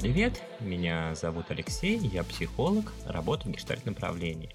Привет, меня зовут Алексей, я психолог, работаю в гештальт направлении.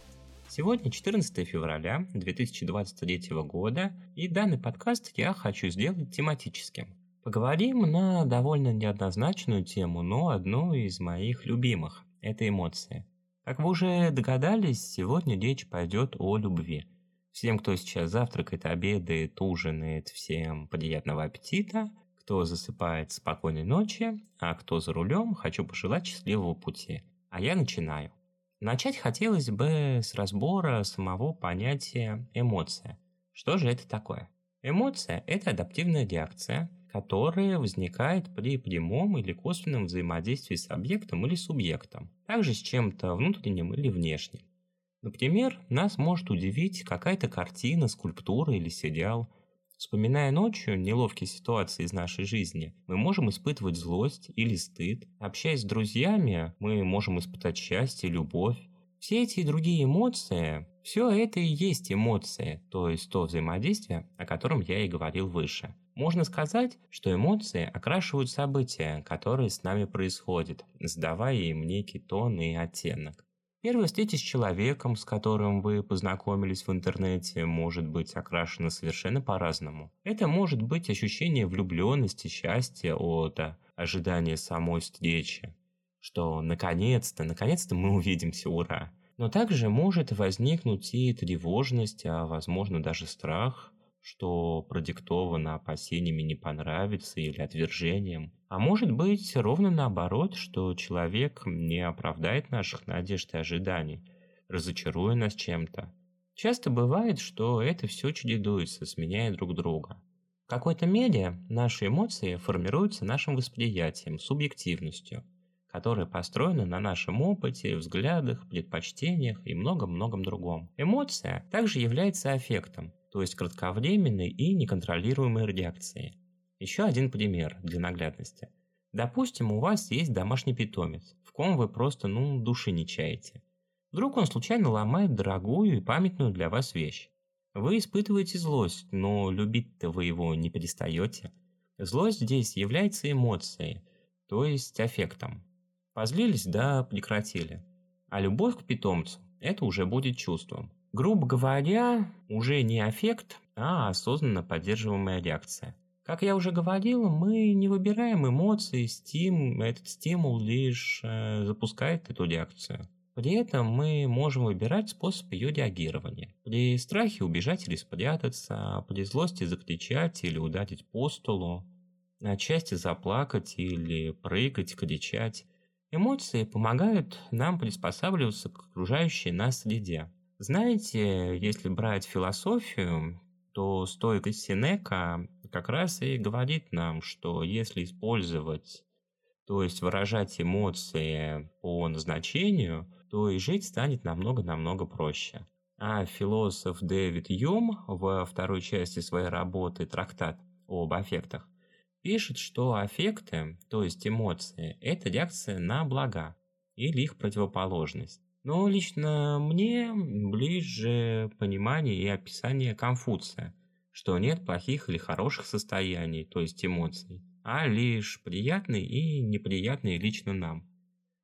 Сегодня 14 февраля 2023 года, и данный подкаст я хочу сделать тематическим. Поговорим на довольно неоднозначную тему, но одну из моих любимых – это эмоции. Как вы уже догадались, сегодня речь пойдет о любви. Всем, кто сейчас завтракает, обедает, ужинает, всем приятного аппетита. Кто засыпает, спокойной ночи, а кто за рулем, хочу пожелать счастливого пути. А я начинаю. Начать хотелось бы с разбора самого понятия эмоция. Что же это такое? Эмоция – это адаптивная реакция, которая возникает при прямом или косвенном взаимодействии с объектом или субъектом, также с чем-то внутренним или внешним. Например, нас может удивить какая-то картина, скульптура или сериал. Вспоминая ночью неловкие ситуации из нашей жизни, мы можем испытывать злость или стыд. Общаясь с друзьями, мы можем испытать счастье, любовь. Все эти и другие эмоции, все это и есть эмоции, то есть то взаимодействие, о котором я и говорил выше. Можно сказать, что эмоции окрашивают события, которые с нами происходят, задавая им некий тон и оттенок. Первая встреча с человеком, с которым вы познакомились в интернете, может быть окрашена совершенно по-разному. Это может быть ощущение влюбленности, счастья от ожидания самой встречи, что наконец-то, наконец-то мы увидимся, ура. Но также может возникнуть и тревожность, а возможно даже страх, что продиктовано опасениями не понравится или отвержением. А может быть ровно наоборот, что человек не оправдает наших надежд и ожиданий, разочаруя нас чем-то. Часто бывает, что это все чередуется, сменяя друг друга. В какой-то мере наши эмоции формируются нашим восприятием, субъективностью, которая построена на нашем опыте, взглядах, предпочтениях и многом-многом другом. Эмоция также является аффектом, то есть кратковременной и неконтролируемой реакцией. Еще один пример для наглядности. Допустим, у вас есть домашний питомец, в ком вы просто, ну, души не чаете. Вдруг он случайно ломает дорогую и памятную для вас вещь. Вы испытываете злость, но любить-то вы его не перестаете. Злость здесь является эмоцией, то есть аффектом. Позлились, да прекратили. А любовь к питомцу – это уже будет чувством. Грубо говоря, уже не аффект, а осознанно поддерживаемая реакция. Как я уже говорил, мы не выбираем эмоции, стим, этот стимул лишь э, запускает эту реакцию. При этом мы можем выбирать способ ее реагирования. При страхе убежать или спрятаться, при злости закричать или ударить по столу, отчасти заплакать или прыгать, кричать. Эмоции помогают нам приспосабливаться к окружающей нас среде. Знаете, если брать философию, то стойка Синека как раз и говорит нам, что если использовать, то есть выражать эмоции по назначению, то и жить станет намного-намного проще. А философ Дэвид Юм во второй части своей работы «Трактат об аффектах» пишет, что аффекты, то есть эмоции, это реакция на блага или их противоположность. Но лично мне ближе понимание и описание Конфуция, что нет плохих или хороших состояний, то есть эмоций, а лишь приятные и неприятные лично нам.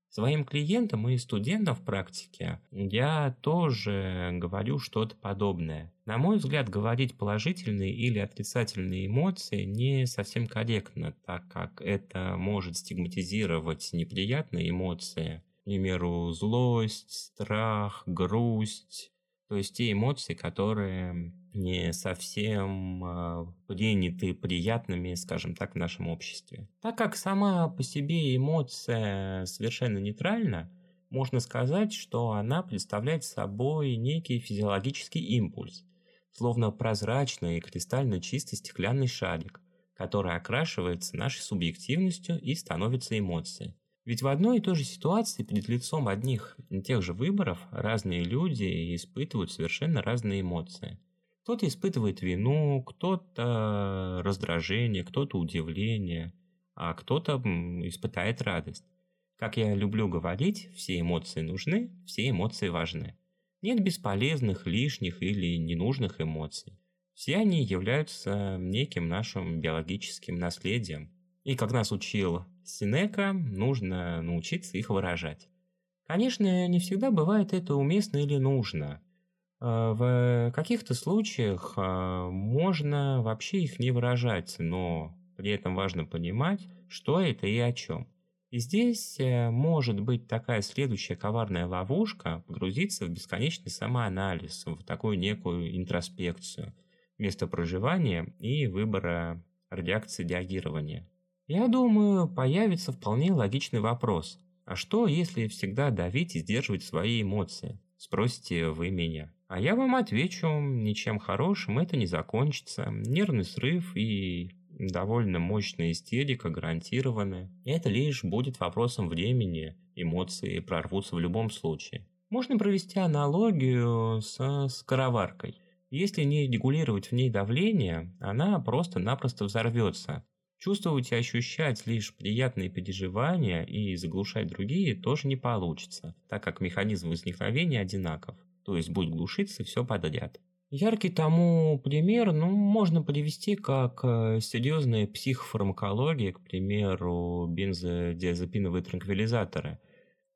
Своим клиентам и студентам в практике я тоже говорю что-то подобное. На мой взгляд, говорить положительные или отрицательные эмоции не совсем корректно, так как это может стигматизировать неприятные эмоции – примеру, злость, страх, грусть, то есть те эмоции, которые не совсем приняты приятными, скажем так, в нашем обществе. Так как сама по себе эмоция совершенно нейтральна, можно сказать, что она представляет собой некий физиологический импульс, словно прозрачный и кристально чистый стеклянный шарик, который окрашивается нашей субъективностью и становится эмоцией. Ведь в одной и той же ситуации перед лицом одних и тех же выборов разные люди испытывают совершенно разные эмоции. Кто-то испытывает вину, кто-то раздражение, кто-то удивление, а кто-то испытает радость. Как я люблю говорить, все эмоции нужны, все эмоции важны. Нет бесполезных, лишних или ненужных эмоций. Все они являются неким нашим биологическим наследием. И как нас учил Синека, нужно научиться их выражать. Конечно, не всегда бывает это уместно или нужно. А, в каких-то случаях а, можно вообще их не выражать, но при этом важно понимать, что это и о чем. И здесь э, может быть такая следующая коварная ловушка погрузиться в бесконечный самоанализ, в такую некую интроспекцию, место проживания и выбора реакции реагирования. Я думаю, появится вполне логичный вопрос. А что, если всегда давить и сдерживать свои эмоции? Спросите вы меня. А я вам отвечу, ничем хорошим это не закончится. Нервный срыв и довольно мощная истерика гарантированы. Это лишь будет вопросом времени, эмоции прорвутся в любом случае. Можно провести аналогию со скороваркой. Если не регулировать в ней давление, она просто-напросто взорвется. Чувствовать и ощущать лишь приятные переживания и заглушать другие тоже не получится, так как механизм возникновения одинаков, то есть будет глушиться все подряд. Яркий тому пример, ну, можно привести как э, серьезные психофармакологии, к примеру, бензодиазепиновые транквилизаторы.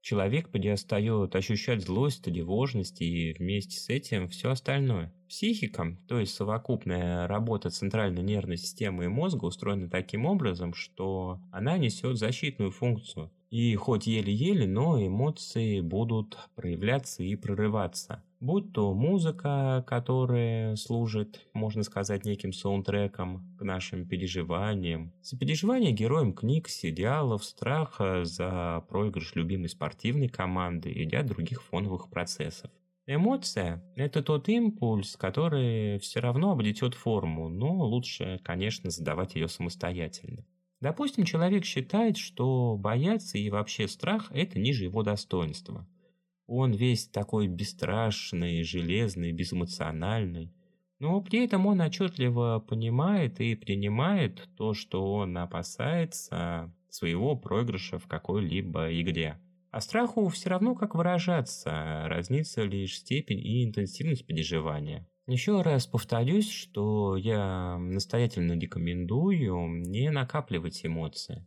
Человек перестает ощущать злость, тревожность и вместе с этим все остальное. Психика, то есть совокупная работа центральной нервной системы и мозга устроена таким образом, что она несет защитную функцию. И хоть еле-еле, но эмоции будут проявляться и прорываться будь то музыка, которая служит, можно сказать, неким саундтреком к нашим переживаниям, сопереживание героям книг, сериалов, страха за проигрыш любимой спортивной команды и ряд других фоновых процессов. Эмоция – это тот импульс, который все равно обретет форму, но лучше, конечно, задавать ее самостоятельно. Допустим, человек считает, что бояться и вообще страх – это ниже его достоинства – он весь такой бесстрашный, железный, безэмоциональный. Но при этом он отчетливо понимает и принимает то, что он опасается своего проигрыша в какой-либо игре. А страху все равно как выражаться, разнится лишь степень и интенсивность переживания. Еще раз повторюсь, что я настоятельно рекомендую не накапливать эмоции.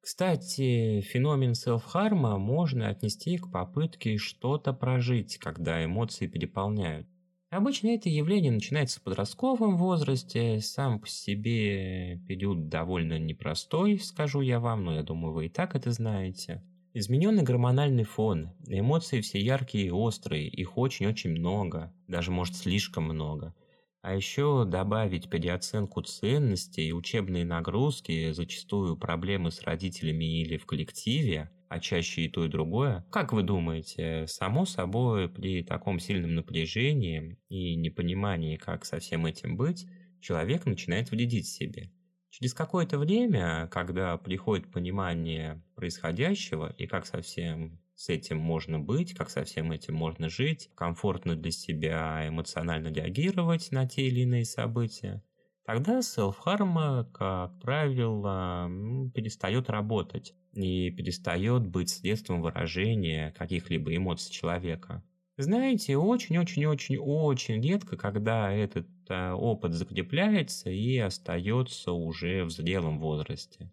Кстати, феномен селф-харма можно отнести к попытке что-то прожить, когда эмоции переполняют. Обычно это явление начинается в подростковом возрасте, сам по себе период довольно непростой, скажу я вам, но я думаю, вы и так это знаете. Измененный гормональный фон, эмоции все яркие и острые, их очень-очень много, даже может слишком много. А еще добавить переоценку ценностей учебные нагрузки, зачастую проблемы с родителями или в коллективе, а чаще и то, и другое. Как вы думаете, само собой, при таком сильном напряжении и непонимании, как со всем этим быть, человек начинает вредить себе? Через какое-то время, когда приходит понимание происходящего и как со всем с этим можно быть, как со всем этим можно жить, комфортно для себя эмоционально реагировать на те или иные события, тогда селф-харма, как правило, перестает работать и перестает быть средством выражения каких-либо эмоций человека. Знаете, очень-очень-очень-очень редко, когда этот э, опыт закрепляется и остается уже в зрелом возрасте.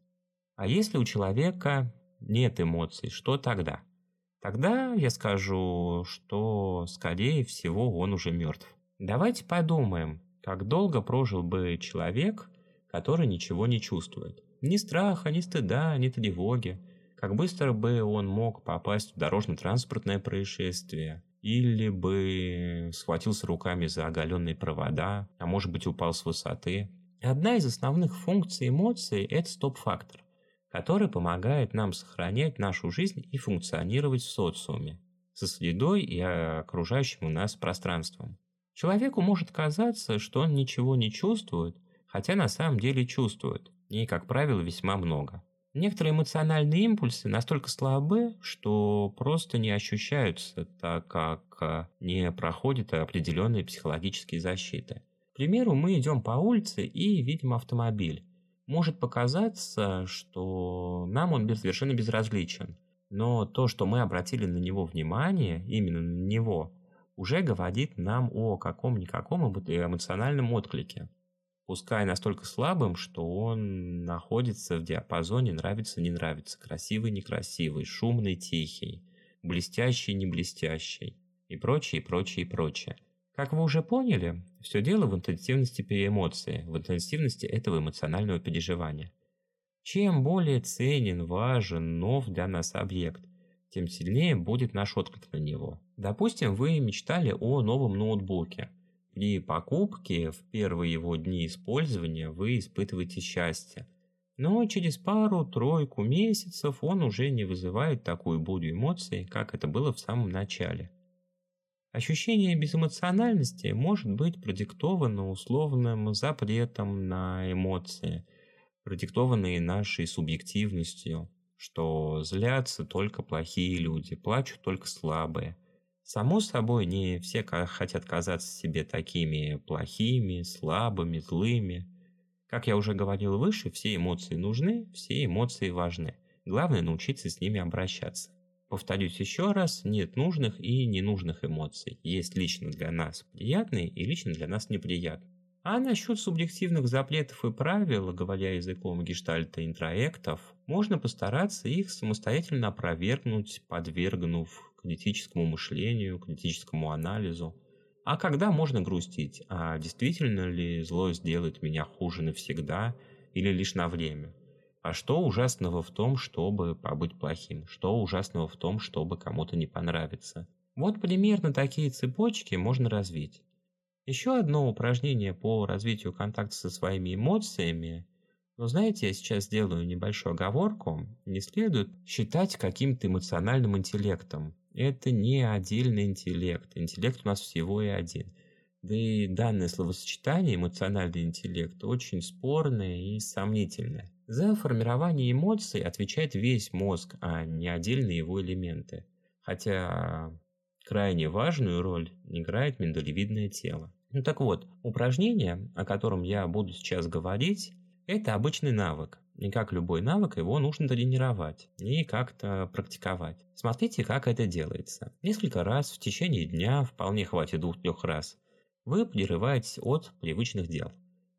А если у человека нет эмоций, что тогда? Тогда я скажу, что, скорее всего, он уже мертв. Давайте подумаем, как долго прожил бы человек, который ничего не чувствует. Ни страха, ни стыда, ни тревоги. Как быстро бы он мог попасть в дорожно-транспортное происшествие. Или бы схватился руками за оголенные провода, а может быть упал с высоты. Одна из основных функций эмоций – это стоп-фактор который помогает нам сохранять нашу жизнь и функционировать в социуме, со средой и окружающим у нас пространством. Человеку может казаться, что он ничего не чувствует, хотя на самом деле чувствует, и, как правило, весьма много. Некоторые эмоциональные импульсы настолько слабы, что просто не ощущаются, так как а, не проходят определенные психологические защиты. К примеру, мы идем по улице и видим автомобиль может показаться, что нам он совершенно безразличен. Но то, что мы обратили на него внимание, именно на него, уже говорит нам о каком-никаком эмоциональном отклике. пускай настолько слабым, что он находится в диапазоне нравится-не нравится, красивый-некрасивый, шумный-тихий, блестящий-не блестящий и прочее, прочее, прочее. Как вы уже поняли, все дело в интенсивности переэмоции, в интенсивности этого эмоционального переживания. Чем более ценен, важен, нов для нас объект, тем сильнее будет наш отклик на него. Допустим, вы мечтали о новом ноутбуке. При покупке в первые его дни использования вы испытываете счастье. Но через пару-тройку месяцев он уже не вызывает такую бурю эмоций, как это было в самом начале. Ощущение безэмоциональности может быть продиктовано условным запретом на эмоции, продиктованные нашей субъективностью, что злятся только плохие люди, плачут только слабые. Само собой, не все хотят казаться себе такими плохими, слабыми, злыми. Как я уже говорил выше, все эмоции нужны, все эмоции важны. Главное научиться с ними обращаться. Повторюсь еще раз, нет нужных и ненужных эмоций. Есть лично для нас приятные и лично для нас неприятные. А насчет субъективных запретов и правил, говоря языком гештальта интроектов, можно постараться их самостоятельно опровергнуть, подвергнув критическому мышлению, критическому анализу. А когда можно грустить? А действительно ли злость делает меня хуже навсегда или лишь на время? А что ужасного в том, чтобы побыть плохим? Что ужасного в том, чтобы кому-то не понравиться? Вот примерно такие цепочки можно развить. Еще одно упражнение по развитию контакта со своими эмоциями. Но знаете, я сейчас сделаю небольшую оговорку. Не следует считать каким-то эмоциональным интеллектом. Это не отдельный интеллект. Интеллект у нас всего и один. Да и данное словосочетание «эмоциональный интеллект» очень спорное и сомнительное. За формирование эмоций отвечает весь мозг, а не отдельные его элементы. Хотя крайне важную роль играет миндалевидное тело. Ну так вот, упражнение, о котором я буду сейчас говорить, это обычный навык. И как любой навык, его нужно тренировать и как-то практиковать. Смотрите, как это делается. Несколько раз в течение дня, вполне хватит двух-трех раз, вы прерываетесь от привычных дел.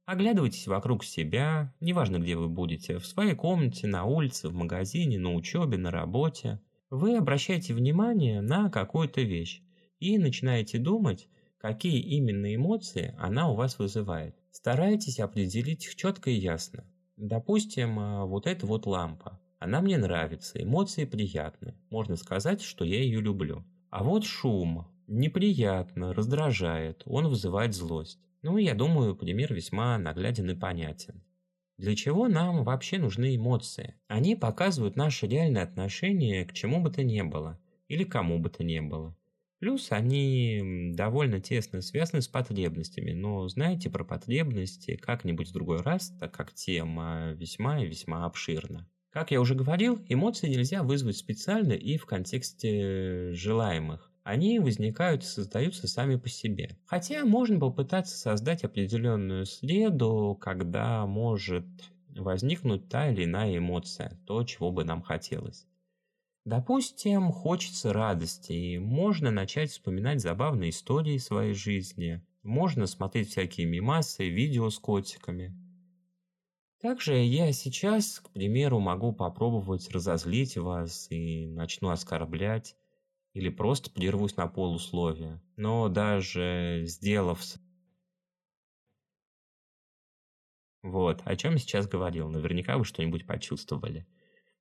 Оглядывайтесь вокруг себя, неважно где вы будете, в своей комнате, на улице, в магазине, на учебе, на работе. Вы обращаете внимание на какую-то вещь и начинаете думать, какие именно эмоции она у вас вызывает. Старайтесь определить их четко и ясно. Допустим, а, вот эта вот лампа. Она мне нравится, эмоции приятны. Можно сказать, что я ее люблю. А вот шум. Неприятно, раздражает, он вызывает злость. Ну, я думаю, пример весьма нагляден и понятен. Для чего нам вообще нужны эмоции? Они показывают наше реальное отношение к чему бы то ни было, или кому бы то ни было. Плюс они довольно тесно связаны с потребностями, но знаете про потребности как-нибудь в другой раз, так как тема весьма и весьма обширна. Как я уже говорил, эмоции нельзя вызвать специально и в контексте желаемых они возникают и создаются сами по себе. Хотя можно попытаться создать определенную следу, когда может возникнуть та или иная эмоция, то, чего бы нам хотелось. Допустим, хочется радости, и можно начать вспоминать забавные истории своей жизни, можно смотреть всякие мимасы, видео с котиками. Также я сейчас, к примеру, могу попробовать разозлить вас и начну оскорблять или просто прервусь на полусловие. Но даже сделав... Вот, о чем я сейчас говорил, наверняка вы что-нибудь почувствовали.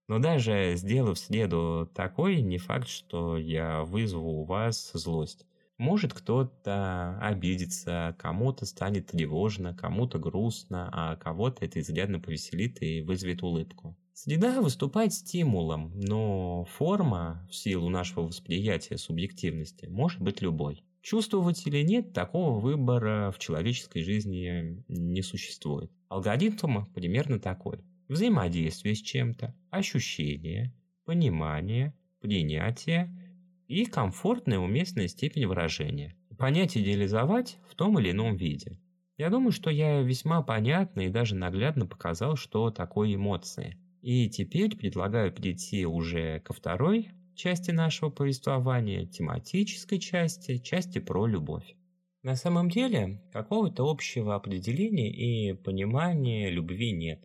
Но даже сделав следу такой, не факт, что я вызову у вас злость. Может кто-то обидится, кому-то станет тревожно, кому-то грустно, а кого-то это изрядно повеселит и вызовет улыбку. Среда выступает стимулом, но форма, в силу нашего восприятия субъективности, может быть любой. Чувствовать или нет, такого выбора в человеческой жизни не существует. Алгоритм примерно такой. Взаимодействие с чем-то, ощущение, понимание, принятие и комфортная уместная степень выражения. Понять идеализовать в том или ином виде. Я думаю, что я весьма понятно и даже наглядно показал, что такое эмоции – и теперь предлагаю перейти уже ко второй части нашего повествования, тематической части, части про любовь. На самом деле, какого-то общего определения и понимания любви нет.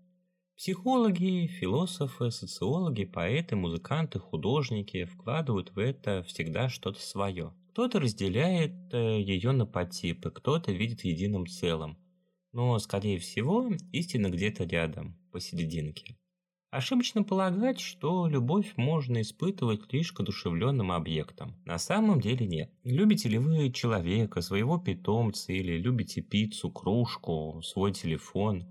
Психологи, философы, социологи, поэты, музыканты, художники вкладывают в это всегда что-то свое. Кто-то разделяет э, ее на подтипы, кто-то видит в едином целом. Но, скорее всего, истина где-то рядом, посерединке. Ошибочно полагать, что любовь можно испытывать лишь к одушевленным объектам. На самом деле нет. Любите ли вы человека, своего питомца, или любите пиццу, кружку, свой телефон?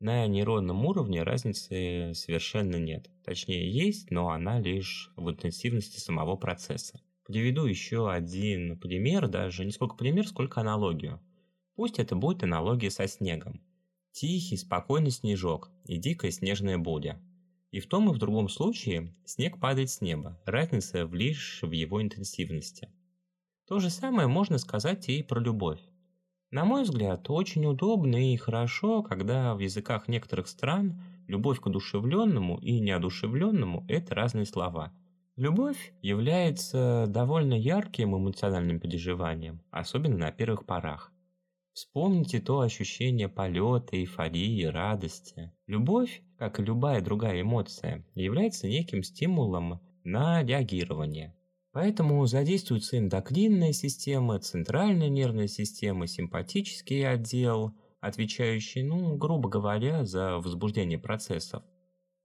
На нейронном уровне разницы совершенно нет. Точнее есть, но она лишь в интенсивности самого процесса. Приведу еще один пример, даже не сколько пример, сколько аналогию. Пусть это будет аналогия со снегом. Тихий, спокойный снежок и дикая снежная буря. И в том и в другом случае снег падает с неба, разница лишь в его интенсивности. То же самое можно сказать и про любовь. На мой взгляд, очень удобно и хорошо, когда в языках некоторых стран любовь к одушевленному и неодушевленному – это разные слова – Любовь является довольно ярким эмоциональным переживанием, особенно на первых порах. Вспомните то ощущение полета, эйфории, радости. Любовь, как и любая другая эмоция, является неким стимулом на реагирование. Поэтому задействуется эндокринная система, центральная нервная система, симпатический отдел, отвечающий, ну, грубо говоря, за возбуждение процессов.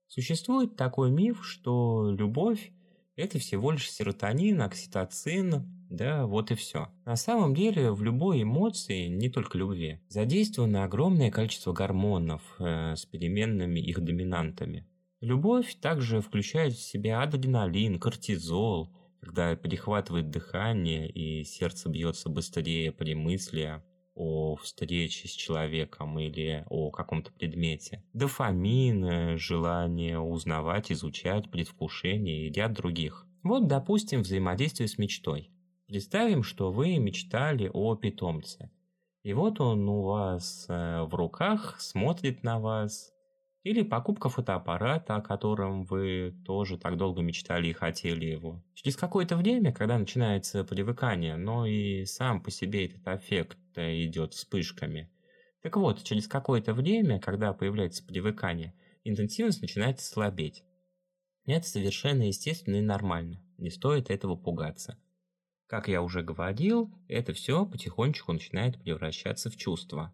Существует такой миф, что любовь это всего лишь серотонин, окситоцин, да, вот и все. На самом деле в любой эмоции, не только любви, задействовано огромное количество гормонов э, с переменными их доминантами. Любовь также включает в себя адреналин, кортизол, когда перехватывает дыхание и сердце бьется быстрее при мысли о встрече с человеком или о каком-то предмете. Дофамин, желание узнавать, изучать, предвкушение и ряд других. Вот, допустим, взаимодействие с мечтой. Представим, что вы мечтали о питомце. И вот он у вас э, в руках, смотрит на вас, или покупка фотоаппарата, о котором вы тоже так долго мечтали и хотели его. Через какое-то время, когда начинается привыкание, но и сам по себе этот эффект идет вспышками. Так вот, через какое-то время, когда появляется привыкание, интенсивность начинает слабеть. Это совершенно естественно и нормально, не стоит этого пугаться. Как я уже говорил, это все потихонечку начинает превращаться в чувство.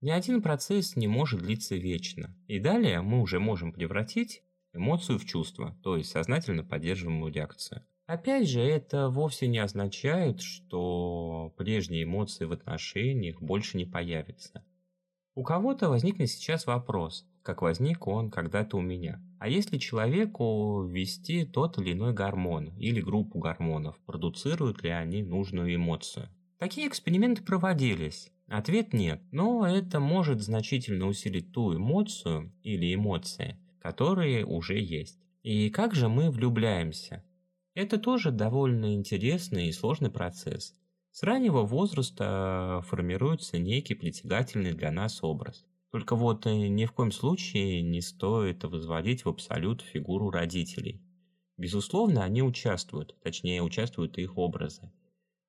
Ни один процесс не может длиться вечно, и далее мы уже можем превратить эмоцию в чувство, то есть сознательно поддерживаемую реакцию. Опять же, это вовсе не означает, что прежние эмоции в отношениях больше не появятся. У кого-то возникнет сейчас вопрос, как возник он когда-то у меня. А если человеку ввести тот или иной гормон или группу гормонов, продуцируют ли они нужную эмоцию? Такие эксперименты проводились, Ответ нет, но это может значительно усилить ту эмоцию или эмоции, которые уже есть. И как же мы влюбляемся? Это тоже довольно интересный и сложный процесс. С раннего возраста формируется некий притягательный для нас образ. Только вот э, ни в коем случае не стоит возводить в абсолют фигуру родителей. Безусловно, они участвуют, точнее участвуют их образы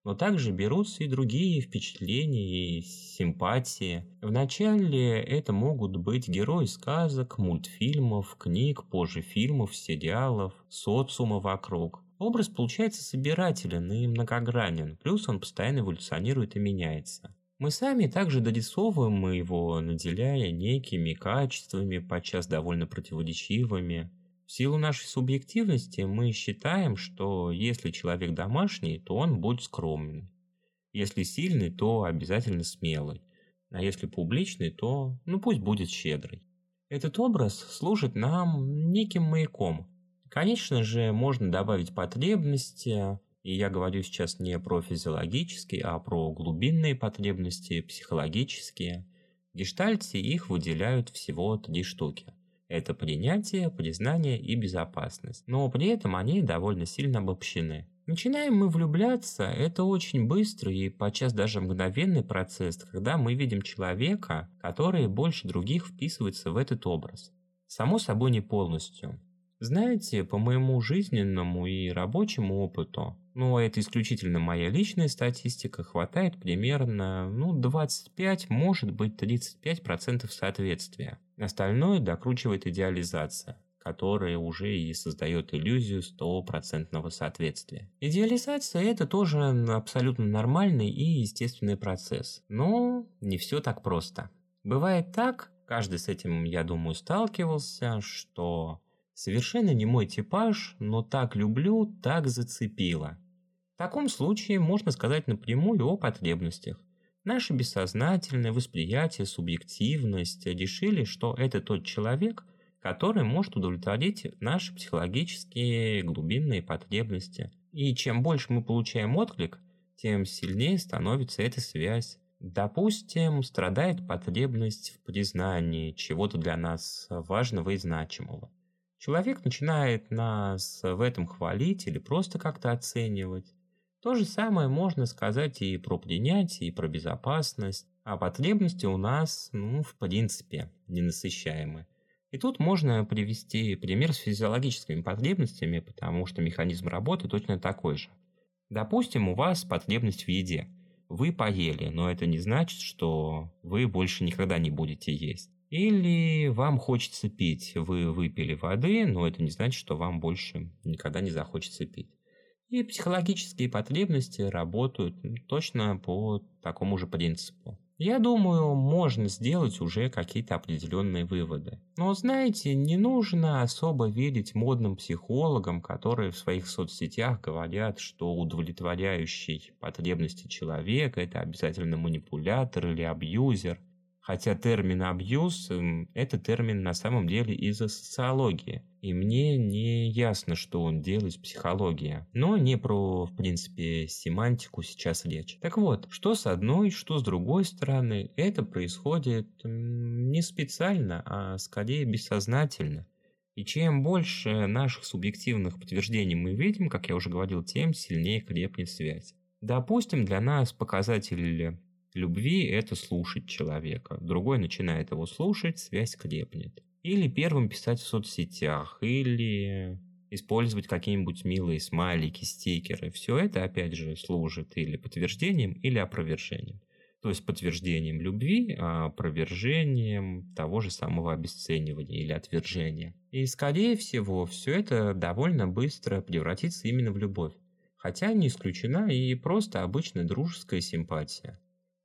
но также берутся и другие впечатления и симпатии. Вначале это могут быть герои сказок, мультфильмов, книг, позже фильмов, сериалов, социума вокруг. Образ получается собирателен и многогранен, плюс он постоянно эволюционирует и меняется. Мы сами также дорисовываем его, наделяя некими качествами, подчас довольно противоречивыми. В силу нашей субъективности мы считаем, что если человек домашний, то он будет скромный. Если сильный, то обязательно смелый. А если публичный, то ну пусть будет щедрый. Этот образ служит нам неким маяком. Конечно же, можно добавить потребности, и я говорю сейчас не про физиологические, а про глубинные потребности, психологические. В гештальте их выделяют всего три штуки – это принятие, признание и безопасность. Но при этом они довольно сильно обобщены. Начинаем мы влюбляться, это очень быстрый и подчас даже мгновенный процесс, когда мы видим человека, который больше других вписывается в этот образ. Само собой не полностью. Знаете, по моему жизненному и рабочему опыту, ну, это исключительно моя личная статистика, хватает примерно, ну, 25, может быть, 35% соответствия. Остальное докручивает идеализация которая уже и создает иллюзию стопроцентного соответствия. Идеализация – это тоже абсолютно нормальный и естественный процесс, но не все так просто. Бывает так, каждый с этим, я думаю, сталкивался, что совершенно не мой типаж, но так люблю, так зацепило. Таком случае можно сказать напрямую о потребностях. Наше бессознательное восприятие, субъективность решили, что это тот человек, который может удовлетворить наши психологические глубинные потребности. И чем больше мы получаем отклик, тем сильнее становится эта связь. Допустим, страдает потребность в признании чего-то для нас важного и значимого. Человек начинает нас в этом хвалить или просто как-то оценивать. То же самое можно сказать и про принятие, и про безопасность. А потребности у нас, ну, в принципе, ненасыщаемы. И тут можно привести пример с физиологическими потребностями, потому что механизм работы точно такой же. Допустим, у вас потребность в еде. Вы поели, но это не значит, что вы больше никогда не будете есть. Или вам хочется пить, вы выпили воды, но это не значит, что вам больше никогда не захочется пить. И психологические потребности работают точно по такому же принципу. Я думаю, можно сделать уже какие-то определенные выводы. Но знаете, не нужно особо верить модным психологам, которые в своих соцсетях говорят, что удовлетворяющий потребности человека – это обязательно манипулятор или абьюзер – Хотя термин «абьюз» – это термин на самом деле из-за социологии. И мне не ясно, что он делает в психологии. Но не про, в принципе, семантику сейчас речь. Так вот, что с одной, что с другой стороны, это происходит не специально, а скорее бессознательно. И чем больше наших субъективных подтверждений мы видим, как я уже говорил, тем сильнее крепнет связь. Допустим, для нас показатель любви – это слушать человека. Другой начинает его слушать, связь крепнет. Или первым писать в соцсетях, или использовать какие-нибудь милые смайлики, стикеры. Все это, опять же, служит или подтверждением, или опровержением. То есть подтверждением любви, а опровержением того же самого обесценивания или отвержения. И, скорее всего, все это довольно быстро превратится именно в любовь. Хотя не исключена и просто обычная дружеская симпатия.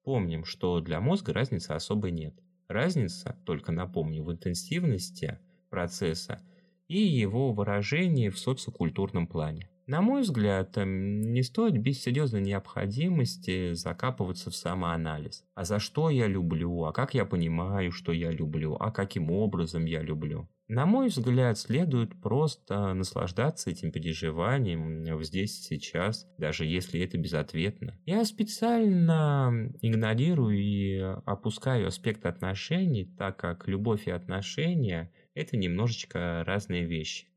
Помним, что для мозга разницы особой нет. Разница, только напомню, в интенсивности процесса и его выражении в социокультурном плане. На мой взгляд, эм, не стоит без серьезной необходимости закапываться в самоанализ. А за что я люблю, а как я понимаю, что я люблю, а каким образом я люблю. На мой взгляд, следует просто наслаждаться этим переживанием здесь и сейчас, даже если это безответно. Я специально игнорирую и опускаю аспект отношений, так как любовь и отношения – это немножечко разные вещи.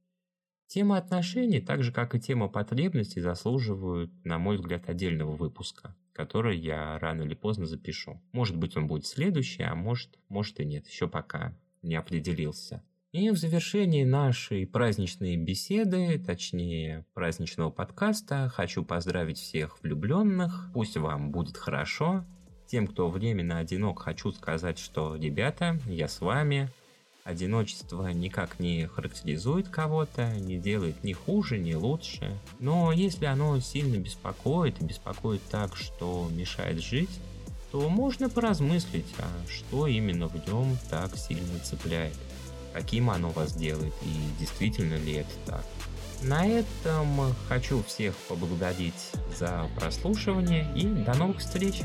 Тема отношений, так же как и тема потребностей, заслуживают, на мой взгляд, отдельного выпуска, который я рано или поздно запишу. Может быть, он будет следующий, а может, может и нет, еще пока не определился. И в завершении нашей праздничной беседы, точнее праздничного подкаста, хочу поздравить всех влюбленных. Пусть вам будет хорошо. Тем, кто временно одинок, хочу сказать, что, ребята, я с вами. Одиночество никак не характеризует кого-то, не делает ни хуже, ни лучше. Но если оно сильно беспокоит и беспокоит так, что мешает жить, то можно поразмыслить, а что именно в нем так сильно цепляет каким оно вас делает и действительно ли это так. На этом хочу всех поблагодарить за прослушивание и до новых встреч!